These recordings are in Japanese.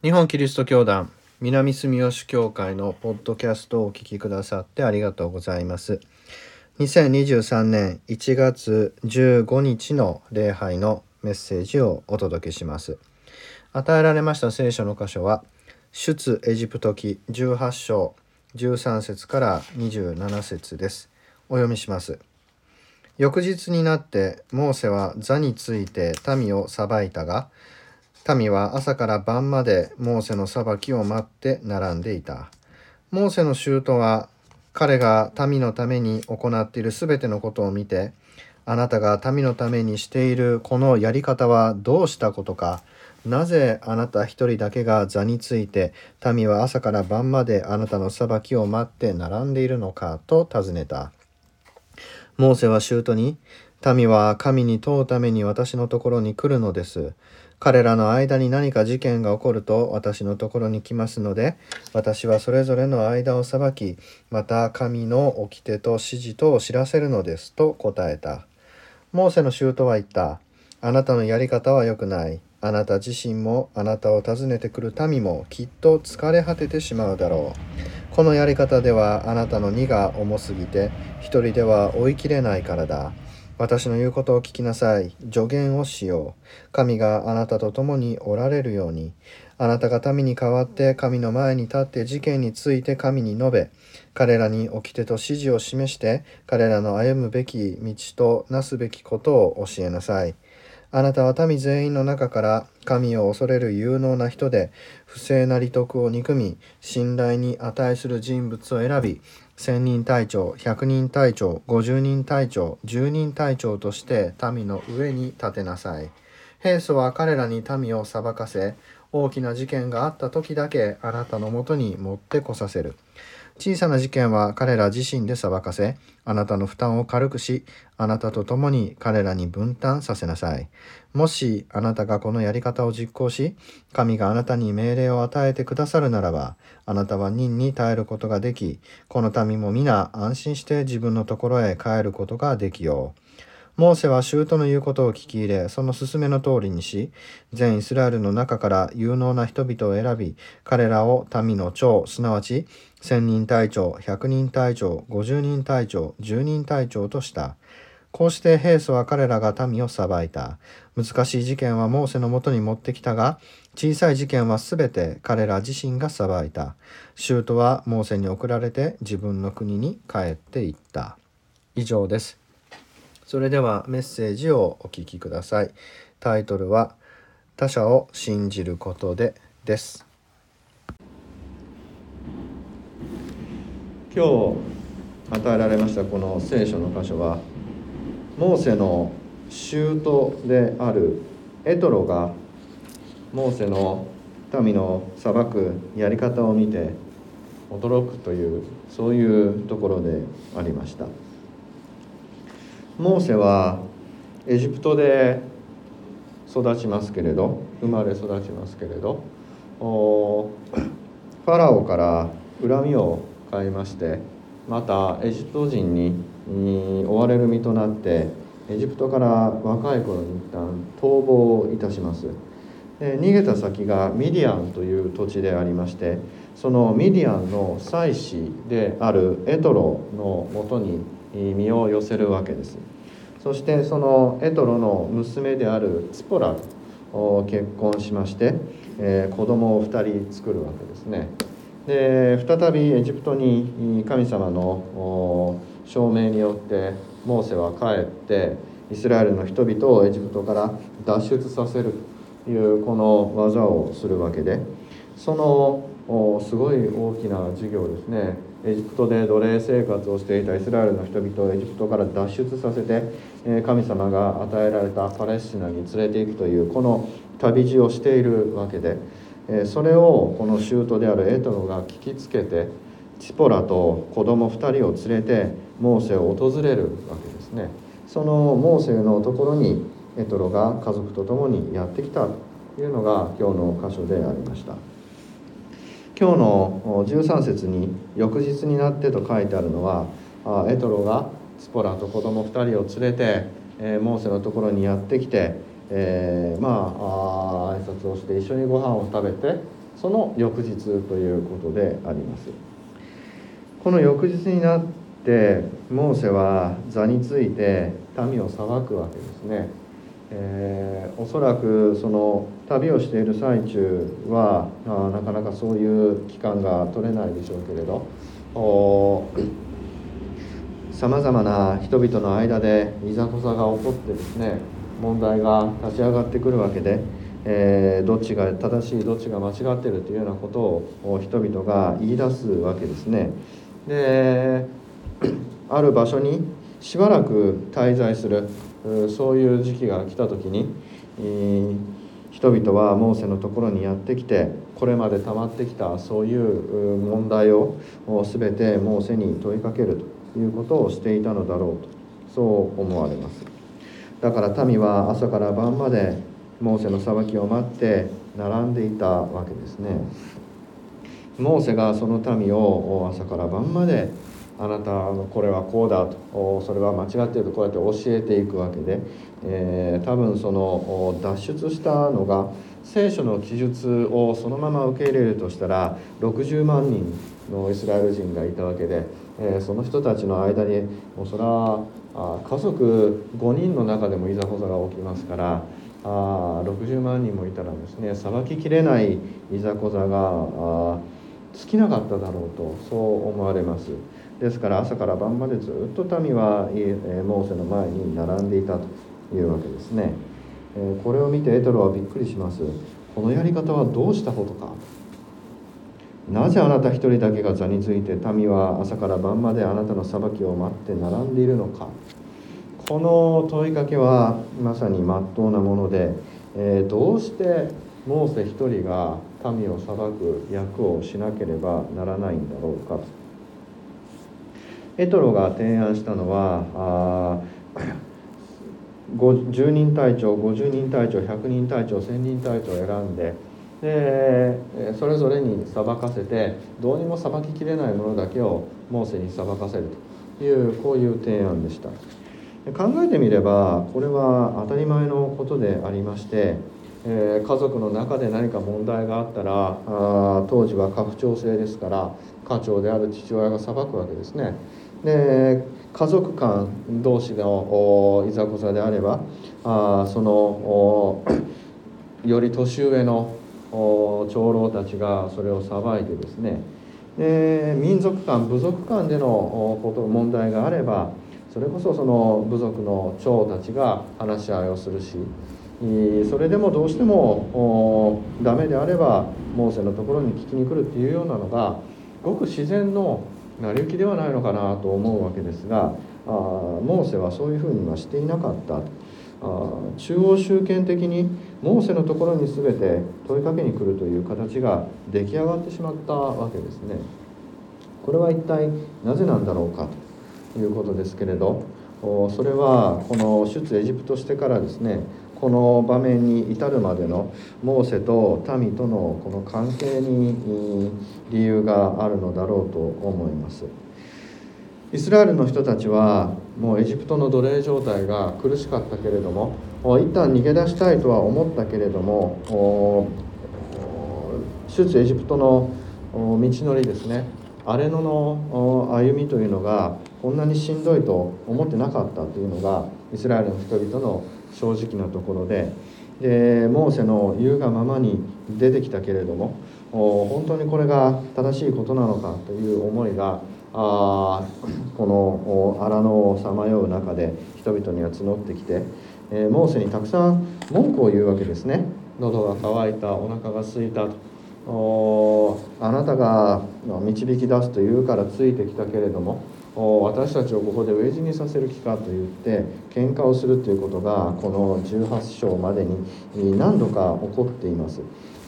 日本キリスト教団南住吉教会のポッドキャストをお聞きくださってありがとうございます。2023年1月15日の礼拝のメッセージをお届けします。与えられました聖書の箇所は出エジプト記18章13節から27節です。お読みします。翌日になってモーセは座について民を裁いたが民は朝から晩までモーセの裁きを待って並んでいた。モーセの舅は彼が民のために行っているすべてのことを見て、あなたが民のためにしているこのやり方はどうしたことか、なぜあなた一人だけが座について民は朝から晩まであなたの裁きを待って並んでいるのかと尋ねた。モーセは舅に、民は神に問うために私のところに来るのです。彼らの間に何か事件が起こると私のところに来ますので、私はそれぞれの間を裁き、また神の掟と指示とを知らせるのですと答えた。モーセの舅は言った。あなたのやり方は良くない。あなた自身もあなたを訪ねてくる民もきっと疲れ果ててしまうだろう。このやり方ではあなたの荷が重すぎて一人では追いきれないからだ。私の言うことを聞きなさい。助言をしよう。神があなたと共におられるように。あなたが民に代わって神の前に立って事件について神に述べ、彼らに掟と指示を示して、彼らの歩むべき道となすべきことを教えなさい。あなたは民全員の中から神を恐れる有能な人で、不正な利得を憎み、信頼に値する人物を選び、千人隊長、百人隊長、五十人隊長、十人隊長として民の上に立てなさい。平素は彼らに民を裁かせ、大きな事件があった時だけあなたのもとに持ってこさせる。小さな事件は彼ら自身で裁かせ、あなたの負担を軽くし、あなたと共に彼らに分担させなさい。もしあなたがこのやり方を実行し、神があなたに命令を与えてくださるならば、あなたは任に耐えることができ、この民も皆安心して自分のところへ帰ることができよう。モーセは舅の言うことを聞き入れ、その勧めの通りにし、全イスラエルの中から有能な人々を選び、彼らを民の長、すなわち、千人隊長、百人隊長、五十人隊長、十人隊長とした。こうして平素は彼らが民を裁いた。難しい事件はモーセのもとに持ってきたが、小さい事件はすべて彼ら自身が裁いた。舅はモーセに送られて自分の国に帰っていった。以上です。それではメッセージをお聞きください。タイトルは他者を信じることでです。今日与えられましたこの聖書の箇所はモーセの舅であるエトロがモーセの民の裁くやり方を見て驚くというそういうところでありました。モーセはエジプトで育ちますけれど生まれ育ちますけれどファラオから恨みを買いましてまたエジプト人に追われる身となってエジプトから若い頃に一旦逃亡いたします。で逃げた先がミディアンという土地でありましてそのミディアンの妻子であるエトロのもとに身を寄せるわけです。そしてそのエトロの娘であるツポラと結婚しまして、えー、子供を2人作るわけですね。で再びエジプトに神様の証明によってモーセは帰ってイスラエルの人々をエジプトから脱出させるというこの技をするわけでそのすごい大きな授業ですね。エジプトで奴隷生活をしていたイスラエルの人々をエジプトから脱出させて神様が与えられたパレスチナに連れていくというこの旅路をしているわけでそれをこの舅であるエトロが聞きつけてチポラと子供2人を連れてモーセを訪れるわけですねそのモーセのところにエトロが家族と共にやってきたというのが今日の箇所でありました。今日の13節に「翌日になって」と書いてあるのはエトロがスポラと子供2人を連れて、えモーセのところにやってきて、えー、まあ挨拶をして一緒にご飯を食べてその翌日ということであります。この翌日になってモーセは座について民を裁くわけですね、えー、おそらくその旅をしている最中はあなかなかそういう期間が取れないでしょうけれどさまざまな人々の間でいざこざが起こってですね問題が立ち上がってくるわけで、えー、どっちが正しいどっちが間違ってるというようなことを人々が言い出すわけですね。である場所にしばらく滞在するそういう時期が来た時に人々はモーセのところにやってきてこれまで溜まってきたそういう問題を全てモーセに問いかけると。いうことをしていたのだろうとそう思われますだから民は朝から晩までモーセの裁きを待って並んでいたわけですねモーセがその民を朝から晩まであなたのこれはこうだとそれは間違っているとこうやって教えていくわけで、えー、多分その脱出したのが聖書の記述をそのまま受け入れるとしたら60万人のイスラエル人がいたわけでえー、その人たちの間にもうそれはあ家族5人の中でもいざこざが起きますからあ60万人もいたらですねさばききれないいざこざがあ尽きなかっただろうとそう思われます。ですから朝から晩までずっと民は、え、モーセの前に並んでいたというわけですね、え、これを見てエトロはびっくりします。このやり方はどうしたことか。なぜあなた一人だけが座について民は朝から晩まであなたの裁きを待って並んでいるのか。この問いかけはまさに真っ当なもので、えー、どうしてモーセ一人が民を裁く役をしなければならないんだろうか。エトロが提案したのはあ10人隊長50人隊長100人隊長1000人隊長を選んででそれぞれに裁かせてどうにも裁ききれないものだけをモーセに裁かせるというこういう提案でした。考えてみればこれは当たり前のことでありまして、えー、家族の中で何か問題があったらあ当時は家父長制ですから家長である父親が裁くわけですね。で家族間同士のいざこざであればあその より年上の長老たちがそれを裁いてですね。で民族間部族間でのこと問題があればそれこそその部族の長たちが話し合いをするしそれでもどうしてもダメであればモーセのところに聞きに来るっていうようなのがごく自然の成り行きではないのかなと思うわけですがあモーセはそういうふうにはしていなかったあ。中央集権的にモーセのところに全て問いかけに来るという形が出来上がってしまったわけですね。これは一体なぜなんだろうかということですけれどそれはこの出エジプトしてからですねこの場面に至るまでのモーセと民とのこの関係に理由があるのだろうと思います。イスラエルの人たちはもうエジプトの奴隷状態が苦しかったけれども一旦逃げ出したいとは思ったけれども出エジプトの道のりですね荒れ野の歩みというのがこんなにしんどいと思ってなかったというのがイスラエルの人々の正直なところででモーセの言うがままに出てきたけれども本当にこれが正しいことなのかという思いがあこの荒野をさまよう中で人々には募ってきて、えー、モーセにたくさん文句を言うわけですね。喉が渇いたお腹が空いたと。あなたが導き出すと言うからついてきたけれども私たちをここで飢え死にさせる気かと言って喧嘩をするということがこの18章までに何度か起こっています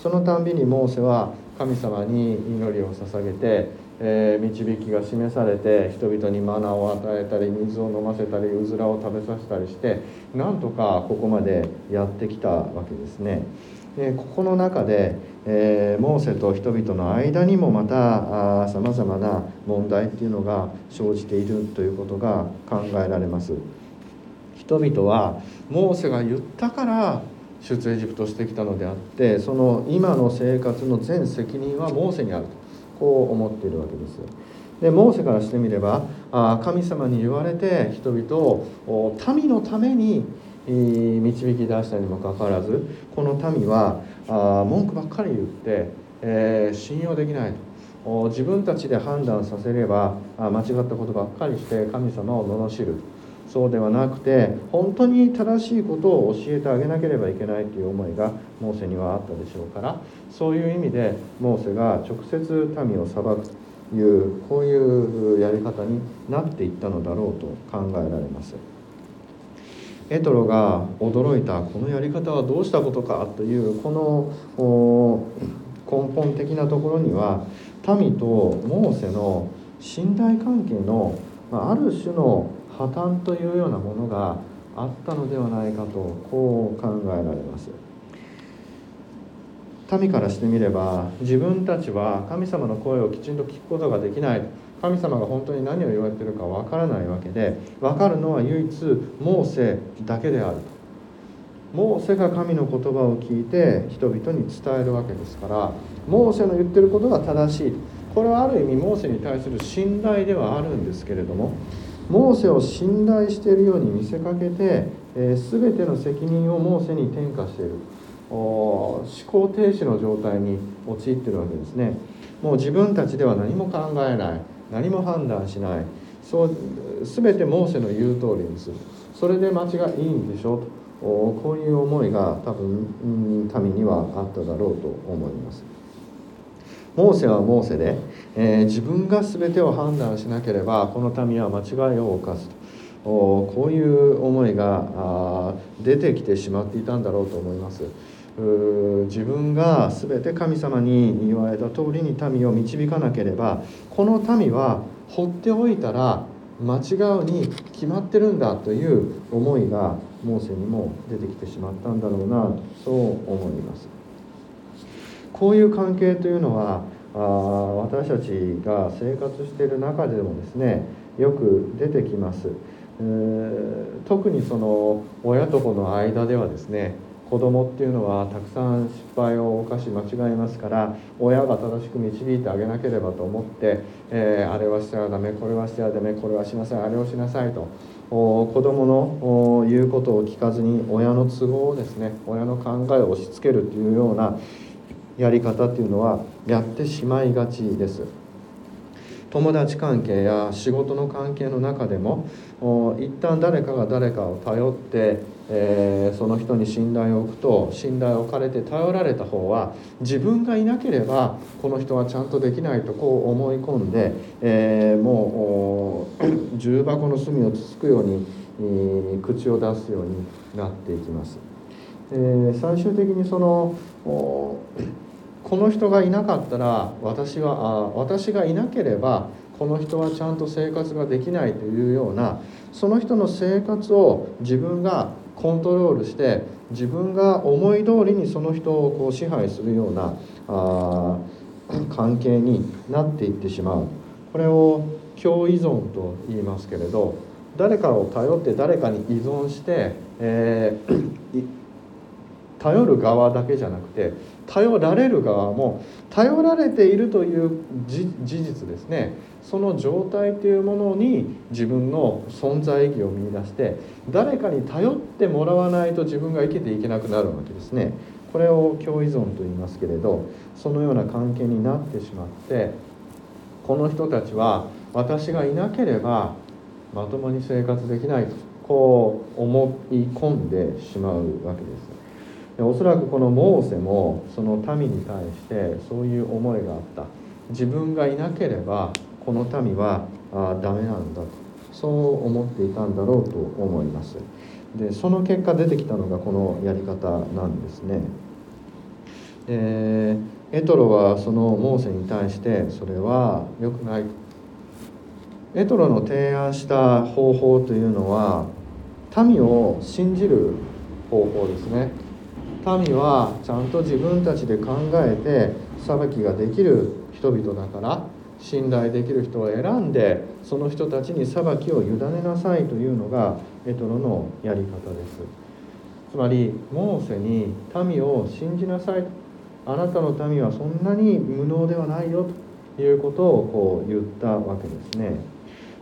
そのたんびにモーセは神様に祈りを捧げてえー、導きが示されて人々にマナーを与えたり水を飲ませたりうずらを食べさせたりしてなんとかここまでやってきたわけですね。でここの中で、えー、モーセと人々の間にもまたさまざまな問題っていうのが生じているということが考えられます。人々はモーセが言ったから出エジプトしてきたのであってその今の生活の全責任はモーセにあるとこう思っているわけです。でモーセからしてみればあ神様に言われて人々を民のために導き出したにもかかわらずこの民はあ文句ばっかり言って、えー、信用できないと自分たちで判断させれば間違ったことばっかりして神様を罵るそうではなくて本当に正しいことを教えてあげなければいけないという思いがモーセにはあったでしょうからそういう意味でモーセが直接民を裁くというこういうやり方になっていったのだろうと考えられます。エトロが驚いたこのやり方はどうしたことかというこの根本的なところには民とモーセの信頼関係のある種の破綻というようなものがあったのではないかとこう考えられます。民からしてみれば自分たちは神様の声をきちんと聞くことができない。神様が本当に何を言われてるかわからないわけで分かるのは唯一モーセだけであるモーセが神の言葉を聞いて人々に伝えるわけですからモーセの言ってることが正しい。これはある意味モーセに対する信頼ではあるんですけれどもモーセを信頼しているように見せかけて、えー、全ての責任をモーセに転嫁している。思考停止の状態に陥っているわけですね。もう自分たちでは何も考えない。何も判断しない。そう全てモーセの言う通りにする。それで間違いいんでしょと。こういう思いが多分民にはあっただろうと思います。モーセはモーセで、えー、自分が全てを判断しなければこの民は間違いを犯すと。こういう思いが出てきてしまっていたんだろうと思います。自分が全て神様に言われた通りに民を導かなければこの民は放っておいたら間違うに決まってるんだという思いがモーセにも出てきてしまったんだろうなそう思います。こういう関係というのはあ私たちが生活している中でもですねよく出てきます、えー、特にその親と子の間ではですね子供っていうのはたくさん失敗を犯し間違いますから親が正しく導いてあげなければと思って、えー、あれはしてはダメこれはしてはダメこれはしなさいあれをしなさいと子供の言うことを聞かずに親の都合をですね親の考えを押し付けるというようなやり方っていうのはやってしまいがちです。友達関係や仕事の関係の中でも一旦誰かが誰かを頼って、えー、その人に信頼を置くと信頼を置かれて頼られた方は自分がいなければこの人はちゃんとできないとこう思い込んで、えー、もう 重箱の隅をつつくように、えー、口を出すようになっていきます。えー、最終的にそのこの人がいなかったら私はあ私がいなければこの人はちゃんと生活ができないというようなその人の生活を自分がコントロールして自分が思い通りにその人をこう支配するようなあ関係になっていってしまう。これを共依存と言いますけれど誰かを頼って誰かに依存して、えー、頼る側だけじゃなくて頼られる側も頼られているという事実ですね。その状態というものに自分の存在意義を見いだして誰かに頼ってもらわないと自分が生きていけなくなるわけですね。これを共依存と言いますけれどそのような関係になってしまってこの人たちは私がいなければまともに生活できないとこう思い込んでしまうわけです。でおそらくこのモーセもその民に対してそういう思いがあった。自分がいなければこの民はあダメなんだと。そう思っていたんだろうと思います。でその結果出てきたのがこのやり方なんですね。でエトロはそのモーセに対してそれは良くない。エトロの提案した方法というのは民を信じる方法ですね。民はちゃんと自分たちで考えて裁きができる人々だから信頼できる人を選んでその人たちに裁きを委ねなさいというのがエトロのやり方ですつまりモーセに民を信じなさいあなたの民はそんなに無能ではないよということをこう言ったわけですね。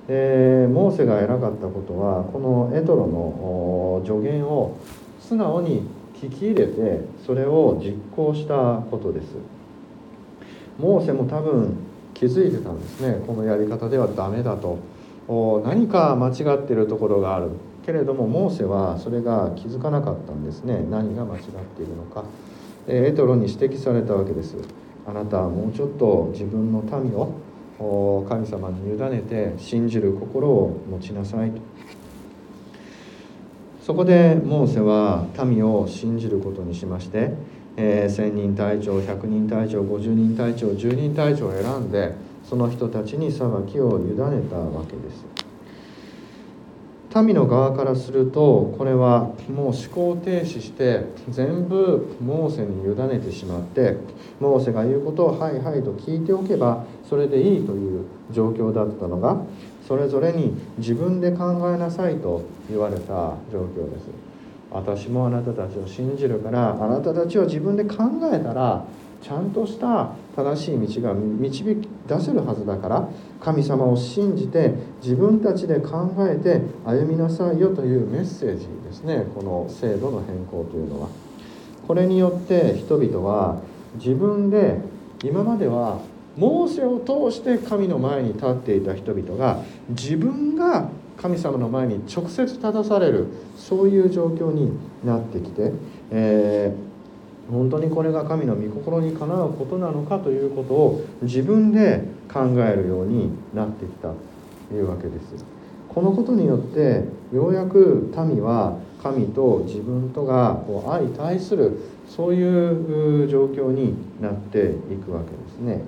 でモーセが偉かったことはこのエトロの助言を素直に聞き入れてそれを実行したことです。モーセも多分気づいてたんですね。このやり方ではダメだと。何か間違ってるところがある。けれどもモーセはそれが気づかなかったんですね。何が間違っているのか。エトロに指摘されたわけです。あなたはもうちょっと自分の民を神様に委ねて信じる心を持ちなさいと。そこでモーセは民を信じることにしまして、えー、1,000人隊長100人隊長50人隊長10人隊長を選んでその人たちに裁きを委ねたわけです。民の側からするとこれはもう思考停止して全部モーセに委ねてしまってモーセが言うことを「はいはい」と聞いておけばそれでいいという状況だったのがそれぞれに自分で考えなさいと言われた状況です私もあなたたちを信じるからあなたたちは自分で考えたらちゃんとした正しい道が導き出せるはずだから神様を信じて自分たちで考えて歩みなさいよというメッセージですねこの制度の変更というのは。これによって人々は自分で今まではモーセを通して神の前に立っていた人々が自分が神様の前に直接立たされるそういう状況になってきて、えー、本当にこれが神の御心にかなうことなのかということを自分で考えるようになってきたというわけです。このことによってようやく民は神と自分とがこう相対するそういう状況になっていくわけですね。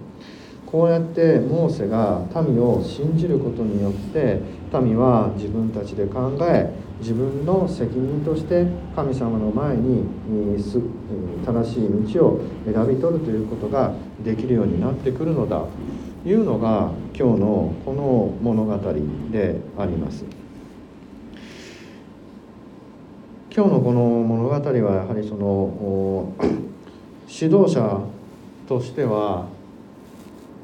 こうやってモーセが民を信じることによって民は自分たちで考え自分の責任として神様の前に正しい道を選び取るということができるようになってくるのだというのが今日のこの物語であります。今日のこの物語はやはりその 指導者としては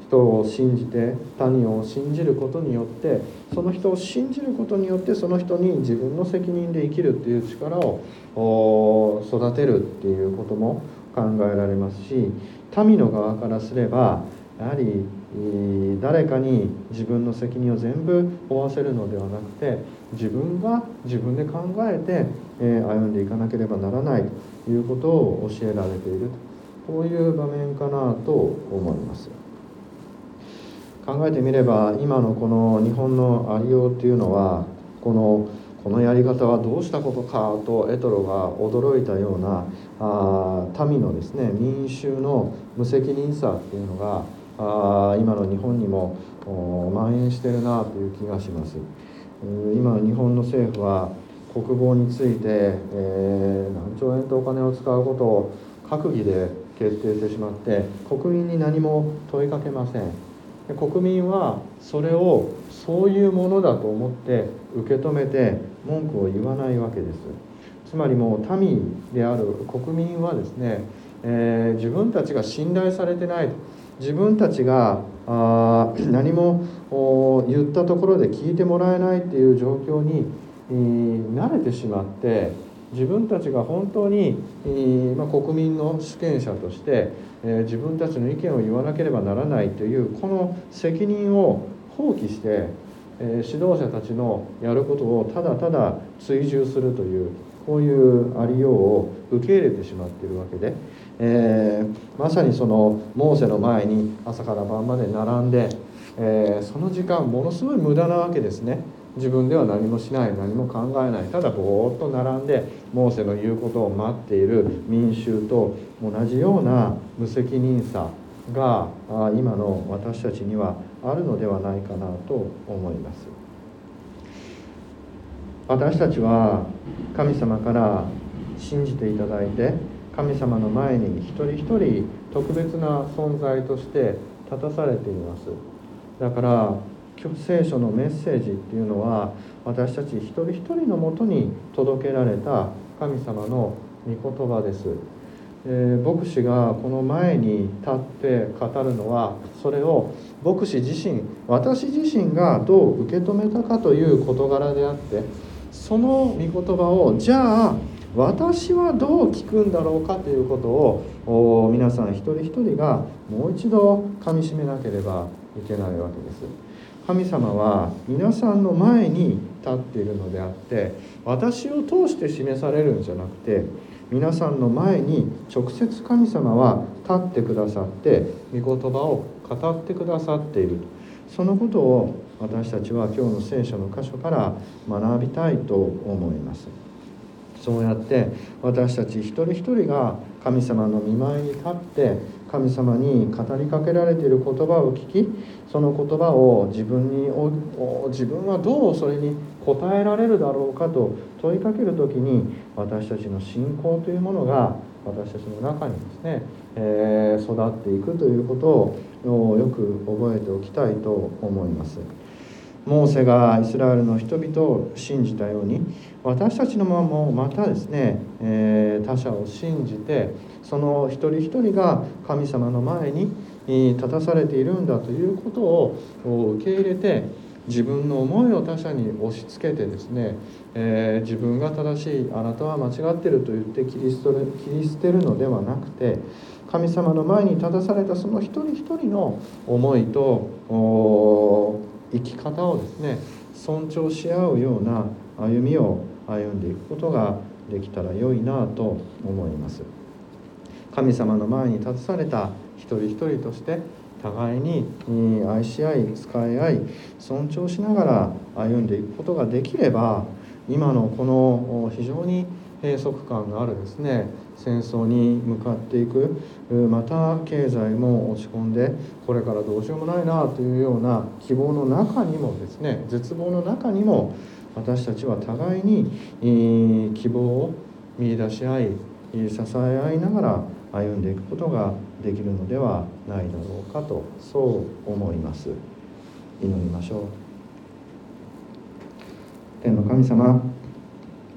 人を信じて他人を信じることによってその人を信じることによってその人に自分の責任で生きるっていう力を育てるっていうことも考えられますし民の側からすればやはり誰かに自分の責任を全部負わせるのではなくて自分が自分で考えて歩んでいかなければならないということを教えられているこういう場面かなと思います。考えてみれば今のこの日本のありようっていうのはこのこのやり方はどうしたことかとエトロが驚いたようなあ民のですね民衆の無責任さっていうのがあ今の日本にも蔓延してるなという気がします。今の日本の政府は国防について、えー、何兆円とお金を使うことを閣議で決定してしまって国民に何も問いかけません。国民はそれをそういうものだと思って受け止めて文句を言わないわけです。つまりもう民である国民はですね、えー、自分たちが信頼されてない自分たちがあ 何も言ったところで聞いてもらえないっていう状況にえ慣れてしまって自分たちが本当に、まあ、国民の主権者としてえ自分たちの意見を言わなければならないというこの責任を放棄して、え指導者たちのやることをただただ追従するというこういうありようを受け入れてしまっているわけで、えー、まさにそのモーセの前に朝から晩まで並んで、えー、その時間ものすごい無駄なわけですね。自分では何もしない何も考えないただぼーっと並んでモーセの言うことを待っている民衆と同じような無責任さが今の私たちにはあるのではないかなと思います。私たちは神様から信じていただいて神様の前に一人一人特別な存在として立たされています。だから聖書のメッセージっていうのは私たち一人一人のもとに届けられた神様の御言葉です、えー、牧師がこの前に立って語るのはそれを牧師自身私自身がどう受け止めたかという事柄であってその御言葉をじゃあ私はどう聞くんだろうかということを皆さん一人一人がもう一度かみしめなければいけないわけです。神様は皆さんの前に立っているのであって私を通して示されるんじゃなくて皆さんの前に直接神様は立ってくださって御言葉を語ってくださっている。そのことを私たちは今日の聖書の箇所から学びたいと思います。そうやって私たち一人一人が神様の見舞いに立って神様に語りかけられている言葉を聞きその言葉を自分に自分はどうそれに応えられるだろうかと問いかける時に私たちの信仰というものが私たちの中にですね、えー、育っていくということをよく覚えておきたいと思います。モーセがイスラエルの人々を信じたように私たちのままもまたですね、えー、他者を信じてその一人一人が神様の前に立たされているんだということを受け入れて自分の思いを他者に押し付けてですね、えー、自分が正しいあなたは間違ってると言って切り捨てる切り捨てるのではなくて神様の前に立たされたその一人一人の思いと生き方をですね尊重し合うような歩みを歩んでいくことができたら良いなと思います。神様の前に立たされた一人一人として互いに愛し合い使い合い尊重しながら歩んでいくことができれば今のこの非常に閉塞感があるですね戦争に向かっていく。また経済も落ち込んでこれからどうしようもないなというような希望の中にもですね絶望の中にも私たちは互いに希望を見いだし合い支え合いながら歩んでいくことができるのではないだろうかとそう思います。祈りましょう。天の神様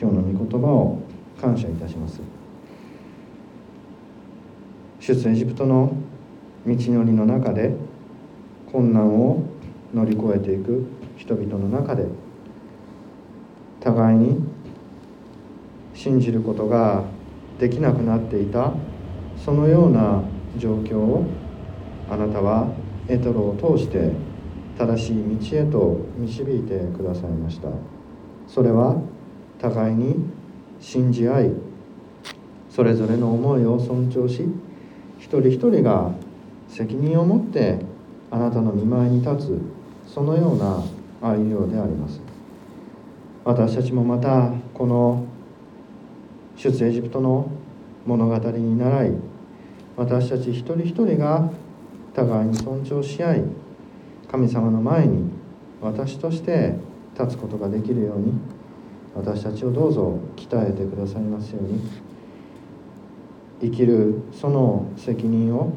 今日の御言葉を感謝いたします。出エジプトの道のりの中で困難を乗り越えていく人々の中で互いに信じることができなくなっていたそのような状況をあなたはエトロを通して正しい道へと導いてくださいました。それは互いに信じ合いそれぞれの思いを尊重し一人一人が責任を持ってあなたの見舞いに立つそのような愛情であります。私たちもまたこの出エジプトの物語に倣い私たち一人一人が互いに尊重し合い神様の前に私として立つことができるように私たちをどうぞ鍛えてくださいますように。生きるその責任を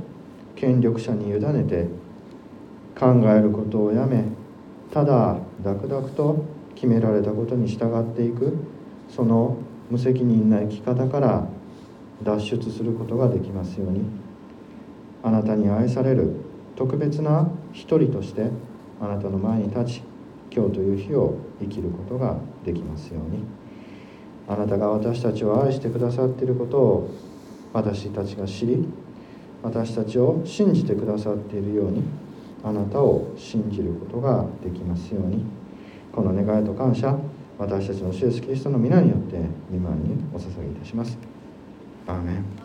権力者に委ねて考えることをやめただ黙々と決められたことに従っていくその無責任な生き方から脱出することができますように。あなたに愛される特別な一人としてあなたの前に立ち今日という日を生きることができますように。あなたが私たちを愛してくださっていることを私たちが知り私たちを信じてくださっているようにあなたを信じることができますようにこの願いと感謝私たちの主イエスキリストの皆によって御前にお捧げいたします。アーメン